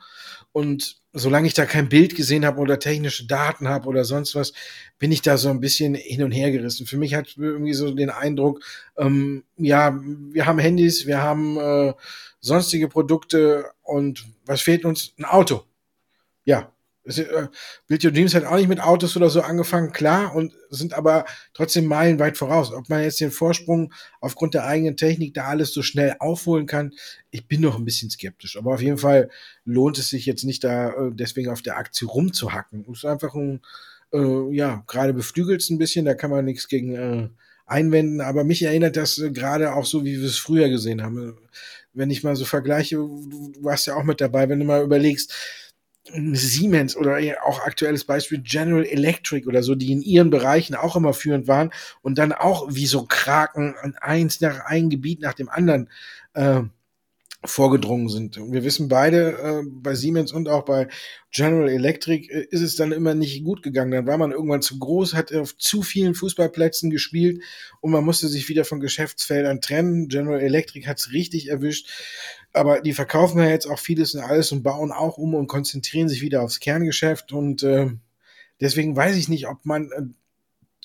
Und solange ich da kein Bild gesehen habe oder technische Daten habe oder sonst was, bin ich da so ein bisschen hin und her gerissen. Für mich hat irgendwie so den Eindruck, ähm, ja, wir haben Handys, wir haben äh, sonstige Produkte und was fehlt uns? Ein Auto. Ja, Build Your Dreams hat auch nicht mit Autos oder so angefangen, klar, und sind aber trotzdem meilenweit voraus. Ob man jetzt den Vorsprung aufgrund der eigenen Technik da alles so schnell aufholen kann, ich bin noch ein bisschen skeptisch. Aber auf jeden Fall lohnt es sich jetzt nicht da äh, deswegen auf der Aktie rumzuhacken. Es ist einfach ein, äh, ja, gerade beflügelt es ein bisschen, da kann man nichts gegen äh, einwenden, aber mich erinnert das äh, gerade auch so, wie wir es früher gesehen haben. Wenn ich mal so vergleiche, du warst ja auch mit dabei, wenn du mal überlegst, Siemens oder auch aktuelles Beispiel General Electric oder so, die in ihren Bereichen auch immer führend waren und dann auch wie so Kraken eins nach ein Gebiet nach dem anderen äh, vorgedrungen sind. Und wir wissen beide, äh, bei Siemens und auch bei General Electric äh, ist es dann immer nicht gut gegangen. Dann war man irgendwann zu groß, hat auf zu vielen Fußballplätzen gespielt und man musste sich wieder von Geschäftsfeldern trennen. General Electric hat es richtig erwischt. Aber die verkaufen ja jetzt auch vieles und alles und bauen auch um und konzentrieren sich wieder aufs Kerngeschäft. Und äh, deswegen weiß ich nicht, ob man äh,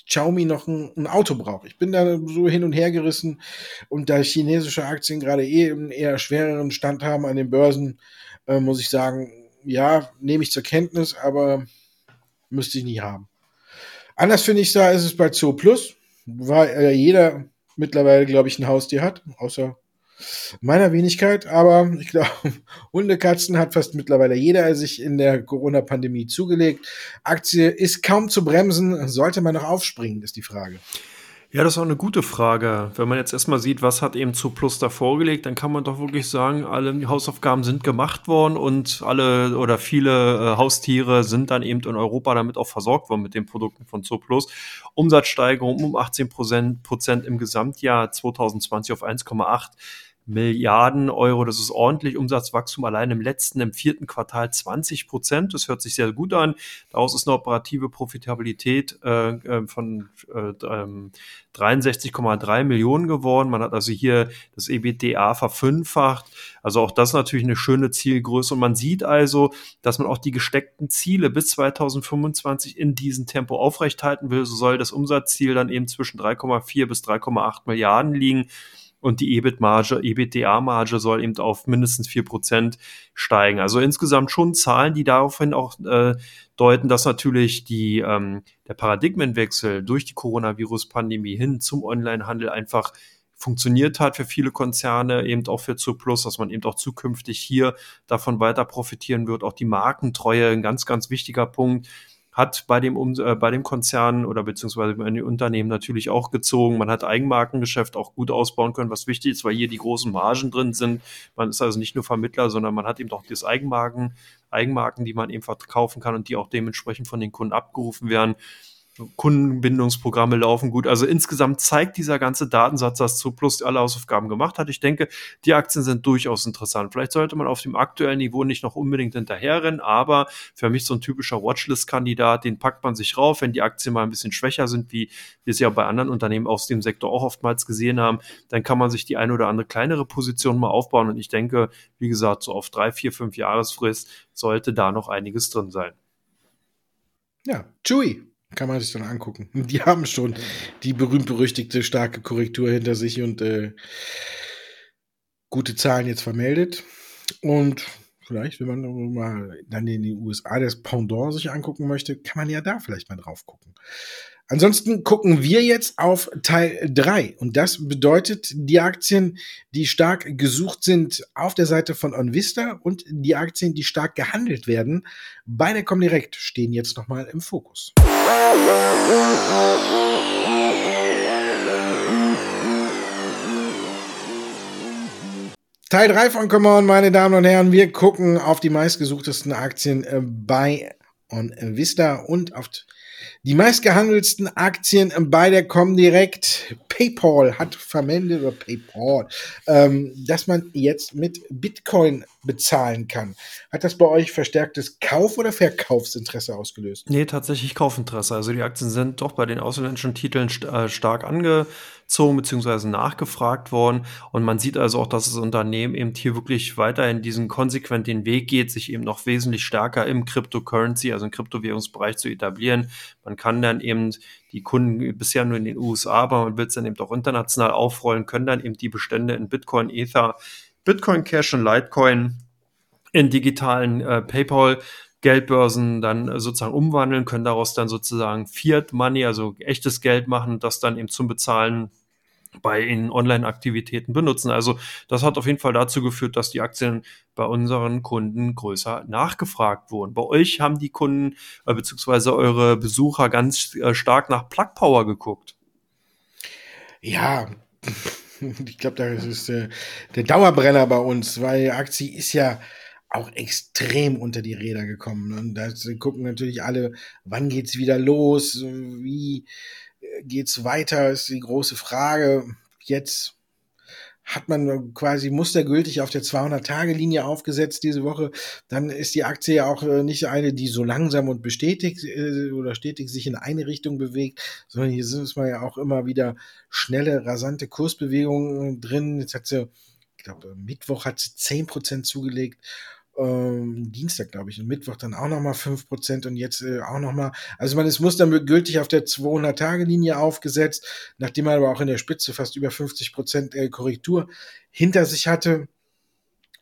Xiaomi noch ein, ein, Auto braucht. Ich bin da so hin und her gerissen und da chinesische Aktien gerade eh einen eher schwereren Stand haben an den Börsen, äh, muss ich sagen, ja, nehme ich zur Kenntnis, aber müsste ich nicht haben. Anders finde ich da ist es bei Zoo Plus, weil äh, jeder mittlerweile, glaube ich, ein Haustier hat, außer meiner Wenigkeit, aber ich glaube, Hundekatzen hat fast mittlerweile jeder sich in der Corona-Pandemie zugelegt. Aktie ist kaum zu bremsen. Sollte man noch aufspringen, ist die Frage.
Ja, das ist auch eine gute Frage. Wenn man jetzt erstmal sieht, was hat eben zu Plus da vorgelegt, dann kann man doch wirklich sagen, alle Hausaufgaben sind gemacht worden und alle oder viele äh, Haustiere sind dann eben in Europa damit auch versorgt worden mit den Produkten von Zooplus. Umsatzsteigerung um 18 Prozent im Gesamtjahr 2020 auf 1,8 Milliarden Euro. Das ist ordentlich Umsatzwachstum allein im letzten, im vierten Quartal 20 Prozent. Das hört sich sehr gut an. Daraus ist eine operative Profitabilität äh, äh von äh, 63,3 ähm, Millionen geworden. Man hat also hier das EBITDA verfünffacht. Also auch das ist natürlich eine schöne Zielgröße. Und man sieht also, dass man auch die gesteckten Ziele bis 2025 in diesem Tempo aufrechthalten will. So soll das Umsatzziel dann eben zwischen 3,4 bis 3,8 Milliarden liegen und die EBIT-Marge, EBITDA-Marge soll eben auf mindestens vier Prozent steigen. Also insgesamt schon Zahlen, die daraufhin auch äh, deuten, dass natürlich die, ähm, der Paradigmenwechsel durch die Coronavirus-Pandemie hin zum Onlinehandel einfach funktioniert hat für viele Konzerne, eben auch für Zooplus, dass man eben auch zukünftig hier davon weiter profitieren wird. Auch die Markentreue, ein ganz, ganz wichtiger Punkt hat bei dem, äh, bei dem Konzern oder beziehungsweise bei den Unternehmen natürlich auch gezogen. Man hat Eigenmarkengeschäft auch gut ausbauen können, was wichtig ist, weil hier die großen Margen drin sind. Man ist also nicht nur Vermittler, sondern man hat eben auch das Eigenmarken, Eigenmarken, die man eben verkaufen kann und die auch dementsprechend von den Kunden abgerufen werden. Kundenbindungsprogramme laufen gut. Also insgesamt zeigt dieser ganze Datensatz, dass Zooplus alle Hausaufgaben gemacht hat. Ich denke, die Aktien sind durchaus interessant. Vielleicht sollte man auf dem aktuellen Niveau nicht noch unbedingt hinterherrennen, aber für mich so ein typischer Watchlist-Kandidat, den packt man sich rauf, wenn die Aktien mal ein bisschen schwächer sind, wie wir es ja bei anderen Unternehmen aus dem Sektor auch oftmals gesehen haben, dann kann man sich die eine oder andere kleinere Position mal aufbauen. Und ich denke, wie gesagt, so auf drei, vier, fünf Jahresfrist sollte da noch einiges drin sein.
Ja, Chewy, kann man sich dann angucken. Die haben schon die berühmt-berüchtigte starke Korrektur hinter sich und äh, gute Zahlen jetzt vermeldet. Und vielleicht, wenn man mal dann in den USA das Pendant sich angucken möchte, kann man ja da vielleicht mal drauf gucken. Ansonsten gucken wir jetzt auf Teil 3 und das bedeutet die Aktien, die stark gesucht sind auf der Seite von OnVista und die Aktien, die stark gehandelt werden bei der Comdirect stehen jetzt nochmal im Fokus. Teil 3 von Come On, meine Damen und Herren. Wir gucken auf die meistgesuchtesten Aktien äh, bei OnVista und auf die meistgehandelsten Aktien bei der Comdirect. PayPal hat vermeldet, oder PayPal, ähm, dass man jetzt mit Bitcoin bezahlen kann. Hat das bei euch verstärktes Kauf- oder Verkaufsinteresse ausgelöst?
Nee, tatsächlich Kaufinteresse. Also die Aktien sind doch bei den ausländischen Titeln st äh, stark angezogen bzw. nachgefragt worden. Und man sieht also auch, dass das Unternehmen eben hier wirklich weiterhin diesen konsequent den Weg geht, sich eben noch wesentlich stärker im Cryptocurrency, also im Kryptowährungsbereich zu etablieren. Man kann dann eben die Kunden bisher nur in den USA, aber man wird es dann eben auch international aufrollen, können dann eben die Bestände in Bitcoin, Ether, Bitcoin Cash und Litecoin in digitalen äh, PayPal Geldbörsen dann äh, sozusagen umwandeln, können daraus dann sozusagen Fiat Money, also echtes Geld machen, das dann eben zum Bezahlen bei in Online-Aktivitäten benutzen. Also das hat auf jeden Fall dazu geführt, dass die Aktien bei unseren Kunden größer nachgefragt wurden. Bei euch haben die Kunden äh, bzw. eure Besucher ganz äh, stark nach Plug Power geguckt.
Ja, ich glaube, das ist äh, der Dauerbrenner bei uns, weil Aktie ist ja auch extrem unter die Räder gekommen. Und da gucken natürlich alle, wann geht's wieder los, wie äh, geht's weiter, ist die große Frage. Jetzt hat man quasi mustergültig auf der 200-Tage-Linie aufgesetzt diese Woche. Dann ist die Aktie ja auch äh, nicht eine, die so langsam und bestätigt äh, oder stetig sich in eine Richtung bewegt, sondern hier sind es mal ja auch immer wieder schnelle, rasante Kursbewegungen drin. Jetzt hat sie, ich glaube, Mittwoch hat sie 10% zugelegt ähm, Dienstag, glaube ich, und Mittwoch dann auch nochmal 5% und jetzt äh, auch nochmal. Also man ist mustergültig auf der 200-Tage-Linie aufgesetzt, nachdem man aber auch in der Spitze fast über 50% äh, Korrektur hinter sich hatte.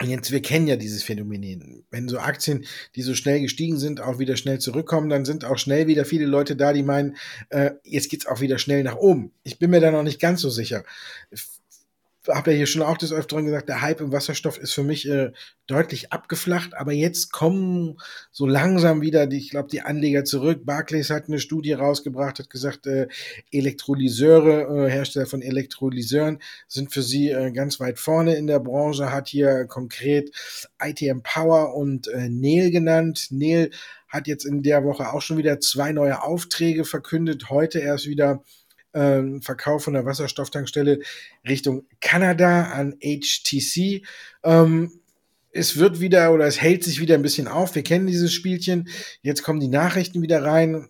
Und jetzt, wir kennen ja dieses Phänomen. Wenn so Aktien, die so schnell gestiegen sind, auch wieder schnell zurückkommen, dann sind auch schnell wieder viele Leute da, die meinen, äh, jetzt geht's auch wieder schnell nach oben. Ich bin mir da noch nicht ganz so sicher habe ja hier schon auch des Öfteren gesagt, der Hype im Wasserstoff ist für mich äh, deutlich abgeflacht, aber jetzt kommen so langsam wieder, die, ich glaube, die Anleger zurück. Barclays hat eine Studie rausgebracht, hat gesagt, äh, Elektrolyseure, äh, Hersteller von Elektrolyseuren sind für sie äh, ganz weit vorne in der Branche, hat hier konkret ITM Power und äh, Neil genannt. Neil hat jetzt in der Woche auch schon wieder zwei neue Aufträge verkündet, heute erst wieder äh, Verkauf von der Wasserstofftankstelle Richtung Kanada an HTC. Ähm, es wird wieder oder es hält sich wieder ein bisschen auf. Wir kennen dieses Spielchen. Jetzt kommen die Nachrichten wieder rein.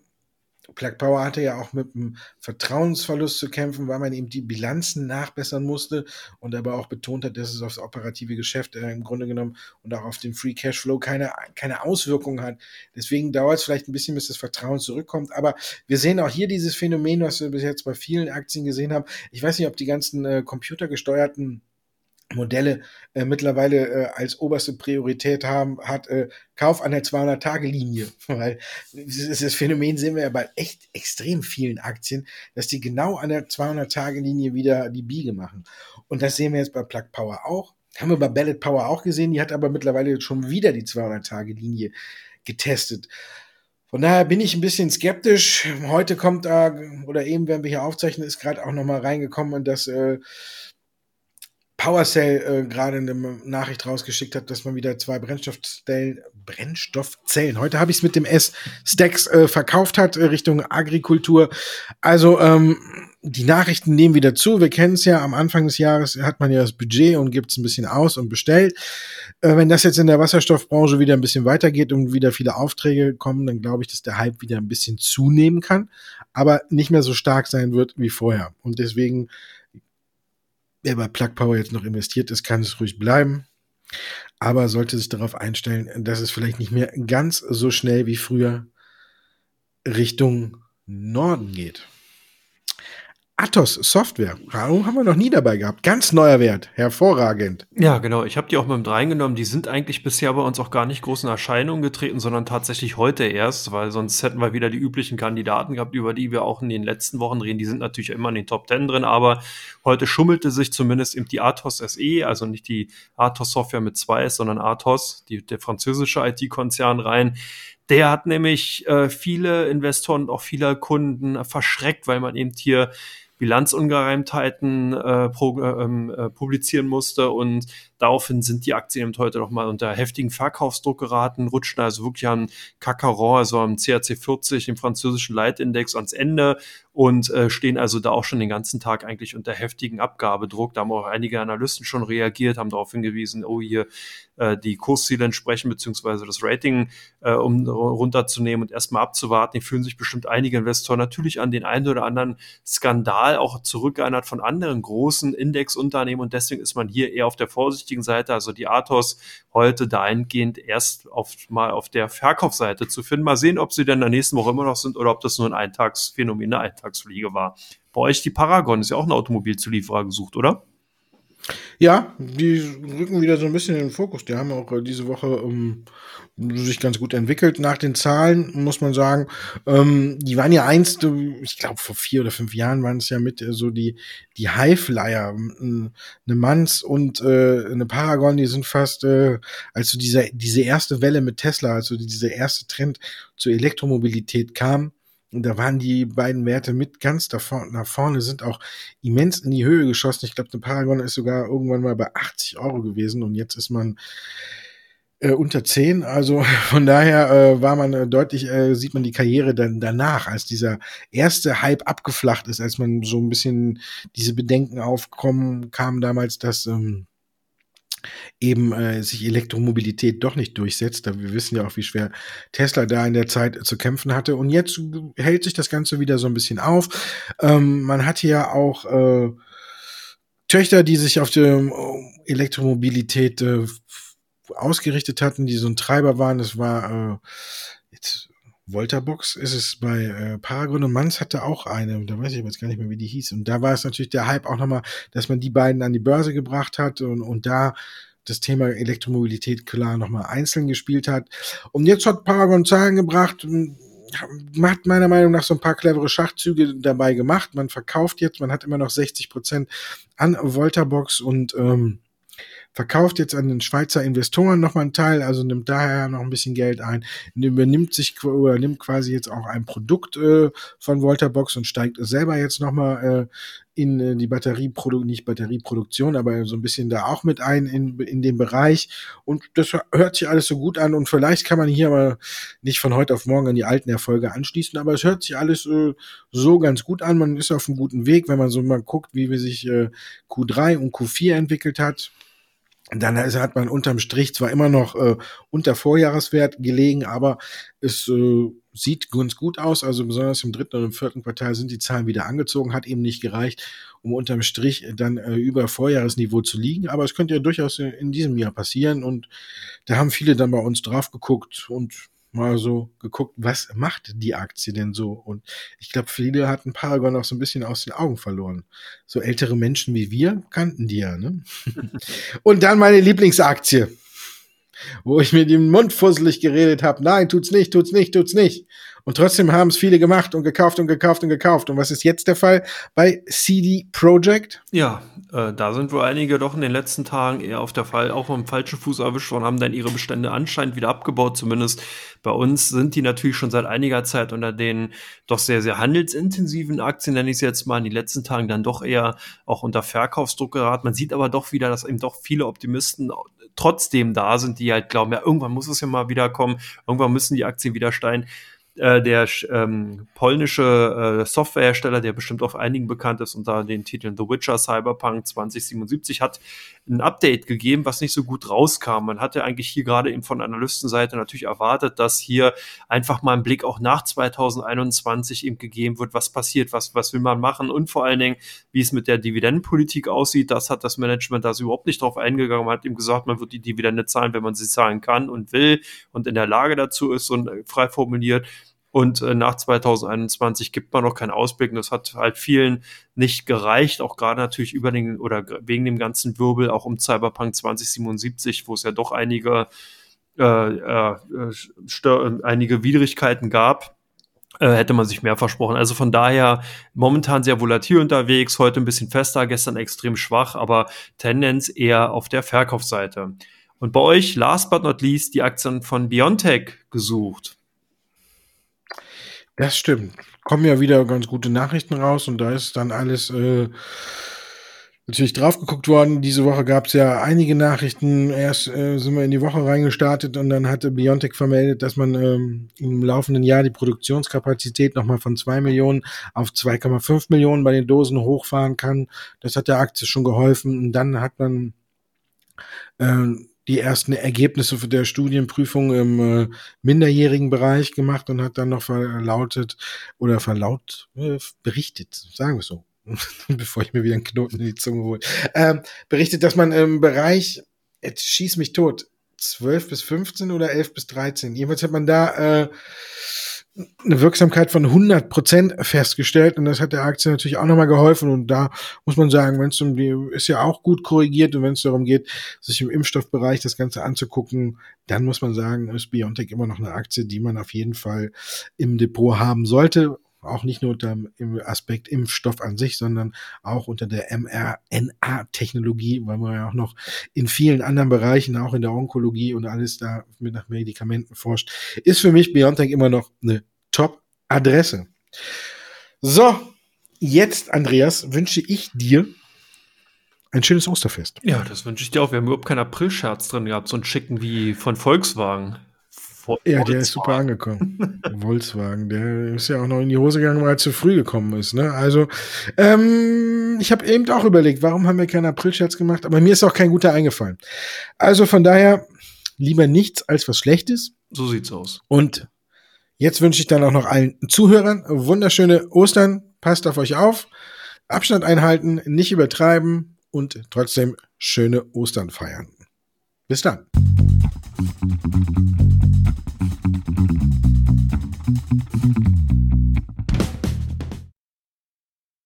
Plug Power hatte ja auch mit einem Vertrauensverlust zu kämpfen, weil man eben die Bilanzen nachbessern musste und aber auch betont hat, dass es aufs operative Geschäft äh, im Grunde genommen und auch auf den Free Cashflow keine, keine Auswirkungen hat. Deswegen dauert es vielleicht ein bisschen, bis das Vertrauen zurückkommt. Aber wir sehen auch hier dieses Phänomen, was wir bis jetzt bei vielen Aktien gesehen haben. Ich weiß nicht, ob die ganzen äh, computergesteuerten Modelle äh, mittlerweile äh, als oberste Priorität haben, hat äh, Kauf an der 200-Tage-Linie. Weil das, das Phänomen sehen wir ja bei echt extrem vielen Aktien, dass die genau an der 200-Tage-Linie wieder die Biege machen. Und das sehen wir jetzt bei Plug Power auch. Haben wir bei Ballot Power auch gesehen, die hat aber mittlerweile schon wieder die 200-Tage-Linie getestet. Von daher bin ich ein bisschen skeptisch. Heute kommt da, oder eben, wenn wir hier aufzeichnen, ist gerade auch nochmal reingekommen und das äh, PowerCell äh, gerade eine Nachricht rausgeschickt hat, dass man wieder zwei Brennstoffzellen, Brennstoffzellen, heute habe ich es mit dem S, Stacks äh, verkauft hat äh, Richtung Agrikultur. Also ähm, die Nachrichten nehmen wieder zu. Wir kennen es ja, am Anfang des Jahres hat man ja das Budget und gibt es ein bisschen aus und bestellt. Äh, wenn das jetzt in der Wasserstoffbranche wieder ein bisschen weitergeht und wieder viele Aufträge kommen, dann glaube ich, dass der Hype wieder ein bisschen zunehmen kann, aber nicht mehr so stark sein wird wie vorher. Und deswegen wer bei Plug Power jetzt noch investiert ist, kann es ruhig bleiben. Aber sollte sich darauf einstellen, dass es vielleicht nicht mehr ganz so schnell wie früher Richtung Norden geht. Atos Software. Warum haben wir noch nie dabei gehabt? Ganz neuer Wert. Hervorragend.
Ja, genau. Ich habe die auch mit reingenommen. Die sind eigentlich bisher bei uns auch gar nicht groß in Erscheinung getreten, sondern tatsächlich heute erst, weil sonst hätten wir wieder die üblichen Kandidaten gehabt, über die wir auch in den letzten Wochen reden. Die sind natürlich immer in den Top Ten drin, aber heute schummelte sich zumindest eben die Atos SE, also nicht die Atos Software mit zwei S, sondern Atos, die, der französische IT-Konzern rein. Der hat nämlich äh, viele Investoren und auch viele Kunden verschreckt, weil man eben hier Bilanzungereimtheiten äh, pro, äh, ähm, äh, publizieren musste und daraufhin sind die Aktien eben heute noch mal unter heftigen Verkaufsdruck geraten, rutschen also wirklich am Cacaron, also am CAC 40, dem französischen Leitindex, ans Ende und äh, stehen also da auch schon den ganzen Tag eigentlich unter heftigen Abgabedruck. Da haben auch einige Analysten schon reagiert, haben darauf hingewiesen, oh hier äh, die Kursziele entsprechen, beziehungsweise das Rating, äh, um runterzunehmen und erstmal abzuwarten. Die fühlen sich bestimmt einige Investoren natürlich an den einen oder anderen Skandal auch zurückgeeinert von anderen großen Indexunternehmen und deswegen ist man hier eher auf der vorsichtigen Seite, also die Athos heute dahingehend erst auf, mal auf der Verkaufsseite zu finden. Mal sehen, ob sie denn der nächsten Woche immer noch sind oder ob das nur ein Eintagsphänomen, eine Eintagsfliege war. Bei euch die Paragon ist ja auch ein Automobilzulieferer gesucht, oder?
Ja, die rücken wieder so ein bisschen in den Fokus. Die haben auch äh, diese Woche ähm, sich ganz gut entwickelt. Nach den Zahlen muss man sagen, ähm, die waren ja einst, äh, ich glaube vor vier oder fünf Jahren waren es ja mit äh, so die die Highflyer, eine Manns und äh, eine Paragon, die sind fast, äh, also diese diese erste Welle mit Tesla, also dieser erste Trend zur Elektromobilität kam, und da waren die beiden Werte mit ganz davor, nach vorne, sind auch immens in die Höhe geschossen. Ich glaube, eine Paragon ist sogar irgendwann mal bei 80 Euro gewesen und jetzt ist man äh, unter 10. Also von daher äh, war man äh, deutlich, äh, sieht man die Karriere dann danach, als dieser erste Hype abgeflacht ist, als man so ein bisschen diese Bedenken aufkommen kam damals, dass ähm, eben äh, sich Elektromobilität doch nicht durchsetzt. Wir wissen ja auch, wie schwer Tesla da in der Zeit zu kämpfen hatte. Und jetzt hält sich das Ganze wieder so ein bisschen auf. Ähm, man hatte ja auch äh, Töchter, die sich auf die äh, Elektromobilität äh, ausgerichtet hatten, die so ein Treiber waren. Das war äh, jetzt Voltabox ist es bei äh, Paragon und Manns hatte auch eine, da weiß ich jetzt gar nicht mehr, wie die hieß. Und da war es natürlich der Hype auch nochmal, dass man die beiden an die Börse gebracht hat und, und da das Thema Elektromobilität klar nochmal einzeln gespielt hat. Und jetzt hat Paragon Zahlen gebracht, hat meiner Meinung nach so ein paar clevere Schachzüge dabei gemacht. Man verkauft jetzt, man hat immer noch 60 Prozent an Voltabox und ähm, verkauft jetzt an den Schweizer Investoren nochmal einen Teil, also nimmt daher noch ein bisschen Geld ein, übernimmt sich übernimmt quasi jetzt auch ein Produkt äh, von Volterbox und steigt selber jetzt nochmal äh, in äh, die Batterieproduktion, nicht Batterieproduktion, aber so ein bisschen da auch mit ein in, in den Bereich. Und das hört sich alles so gut an und vielleicht kann man hier aber nicht von heute auf morgen an die alten Erfolge anschließen, aber es hört sich alles äh, so ganz gut an. Man ist auf einem guten Weg, wenn man so mal guckt, wie wir sich äh, Q3 und Q4 entwickelt hat dann hat man unterm Strich zwar immer noch äh, unter Vorjahreswert gelegen, aber es äh, sieht ganz gut aus. Also besonders im dritten und im vierten Quartal sind die Zahlen wieder angezogen, hat eben nicht gereicht, um unterm Strich dann äh, über Vorjahresniveau zu liegen. Aber es könnte ja durchaus in diesem Jahr passieren und da haben viele dann bei uns drauf geguckt und mal so geguckt, was macht die Aktie denn so? Und ich glaube, viele hatten Paragon auch so ein bisschen aus den Augen verloren. So ältere Menschen wie wir kannten die ja, ne? Und dann meine Lieblingsaktie, wo ich mir den Mund fusselig geredet habe. Nein, tut's nicht, tut's nicht, tut's nicht. Und trotzdem haben es viele gemacht und gekauft und gekauft und gekauft. Und was ist jetzt der Fall bei CD Projekt?
Ja, äh, da sind wohl einige doch in den letzten Tagen eher auf der Fall auch am falschen Fuß erwischt und haben dann ihre Bestände anscheinend wieder abgebaut. Zumindest bei uns sind die natürlich schon seit einiger Zeit unter den doch sehr, sehr handelsintensiven Aktien, nenne ich es jetzt mal, in den letzten Tagen dann doch eher auch unter Verkaufsdruck geraten. Man sieht aber doch wieder, dass eben doch viele Optimisten trotzdem da sind, die halt glauben, ja, irgendwann muss es ja mal wieder kommen, irgendwann müssen die Aktien wieder steigen. Äh, der ähm, polnische äh, Softwarehersteller, der bestimmt auf einigen bekannt ist unter den Titeln The Witcher Cyberpunk 2077, hat ein Update gegeben, was nicht so gut rauskam. Man hatte eigentlich hier gerade eben von Analystenseite natürlich erwartet, dass hier einfach mal ein Blick auch nach 2021 eben gegeben wird, was passiert, was, was will man machen und vor allen Dingen, wie es mit der Dividendenpolitik aussieht. Das hat das Management da überhaupt nicht drauf eingegangen. Man hat ihm gesagt, man wird die Dividende zahlen, wenn man sie zahlen kann und will und in der Lage dazu ist und frei formuliert. Und äh, nach 2021 gibt man noch keinen Ausblick. Und das hat halt vielen nicht gereicht, auch gerade natürlich über den oder wegen dem ganzen Wirbel auch um Cyberpunk 2077, wo es ja doch einige, äh, äh, einige Widrigkeiten gab. Äh, hätte man sich mehr versprochen. Also von daher momentan sehr volatil unterwegs, heute ein bisschen fester, gestern extrem schwach, aber Tendenz eher auf der Verkaufsseite. Und bei euch, last but not least, die Aktien von Biontech gesucht.
Das stimmt. Kommen ja wieder ganz gute Nachrichten raus und da ist dann alles äh, natürlich drauf geguckt worden. Diese Woche gab es ja einige Nachrichten. Erst äh, sind wir in die Woche reingestartet und dann hatte Biontech vermeldet, dass man ähm, im laufenden Jahr die Produktionskapazität nochmal von zwei Millionen auf 2,5 Millionen bei den Dosen hochfahren kann. Das hat der Aktie schon geholfen. Und dann hat man äh, die ersten Ergebnisse der Studienprüfung im äh, minderjährigen Bereich gemacht und hat dann noch verlautet oder verlaut äh, berichtet, sagen wir so, bevor ich mir wieder einen Knoten in die Zunge hole, ähm, berichtet, dass man im Bereich, jetzt schieß mich tot, 12 bis 15 oder 11 bis 13, jedenfalls hat man da äh, eine Wirksamkeit von 100 Prozent festgestellt. Und das hat der Aktie natürlich auch nochmal geholfen. Und da muss man sagen, wenn es um die, ist ja auch gut korrigiert. Und wenn es darum geht, sich im Impfstoffbereich das Ganze anzugucken, dann muss man sagen, ist Biontech immer noch eine Aktie, die man auf jeden Fall im Depot haben sollte auch nicht nur unter dem Aspekt Impfstoff an sich, sondern auch unter der mRNA-Technologie, weil man ja auch noch in vielen anderen Bereichen, auch in der Onkologie und alles da mit nach Medikamenten forscht, ist für mich BioNTech immer noch eine Top-Adresse. So, jetzt, Andreas, wünsche ich dir ein schönes Osterfest.
Ja, das wünsche ich dir auch. Wir haben überhaupt keinen April-Scherz drin gehabt, so einen schicken wie von Volkswagen.
Ja, der ist super angekommen. Volkswagen, der ist ja auch noch in die Hose gegangen, weil er zu früh gekommen ist. Ne? Also, ähm, ich habe eben auch überlegt, warum haben wir keinen Aprilscherz gemacht, aber mir ist auch kein guter eingefallen. Also von daher lieber nichts als was Schlechtes.
So sieht's aus.
Und jetzt wünsche ich dann auch noch allen Zuhörern wunderschöne Ostern. Passt auf euch auf. Abstand einhalten, nicht übertreiben und trotzdem schöne Ostern feiern. Bis dann.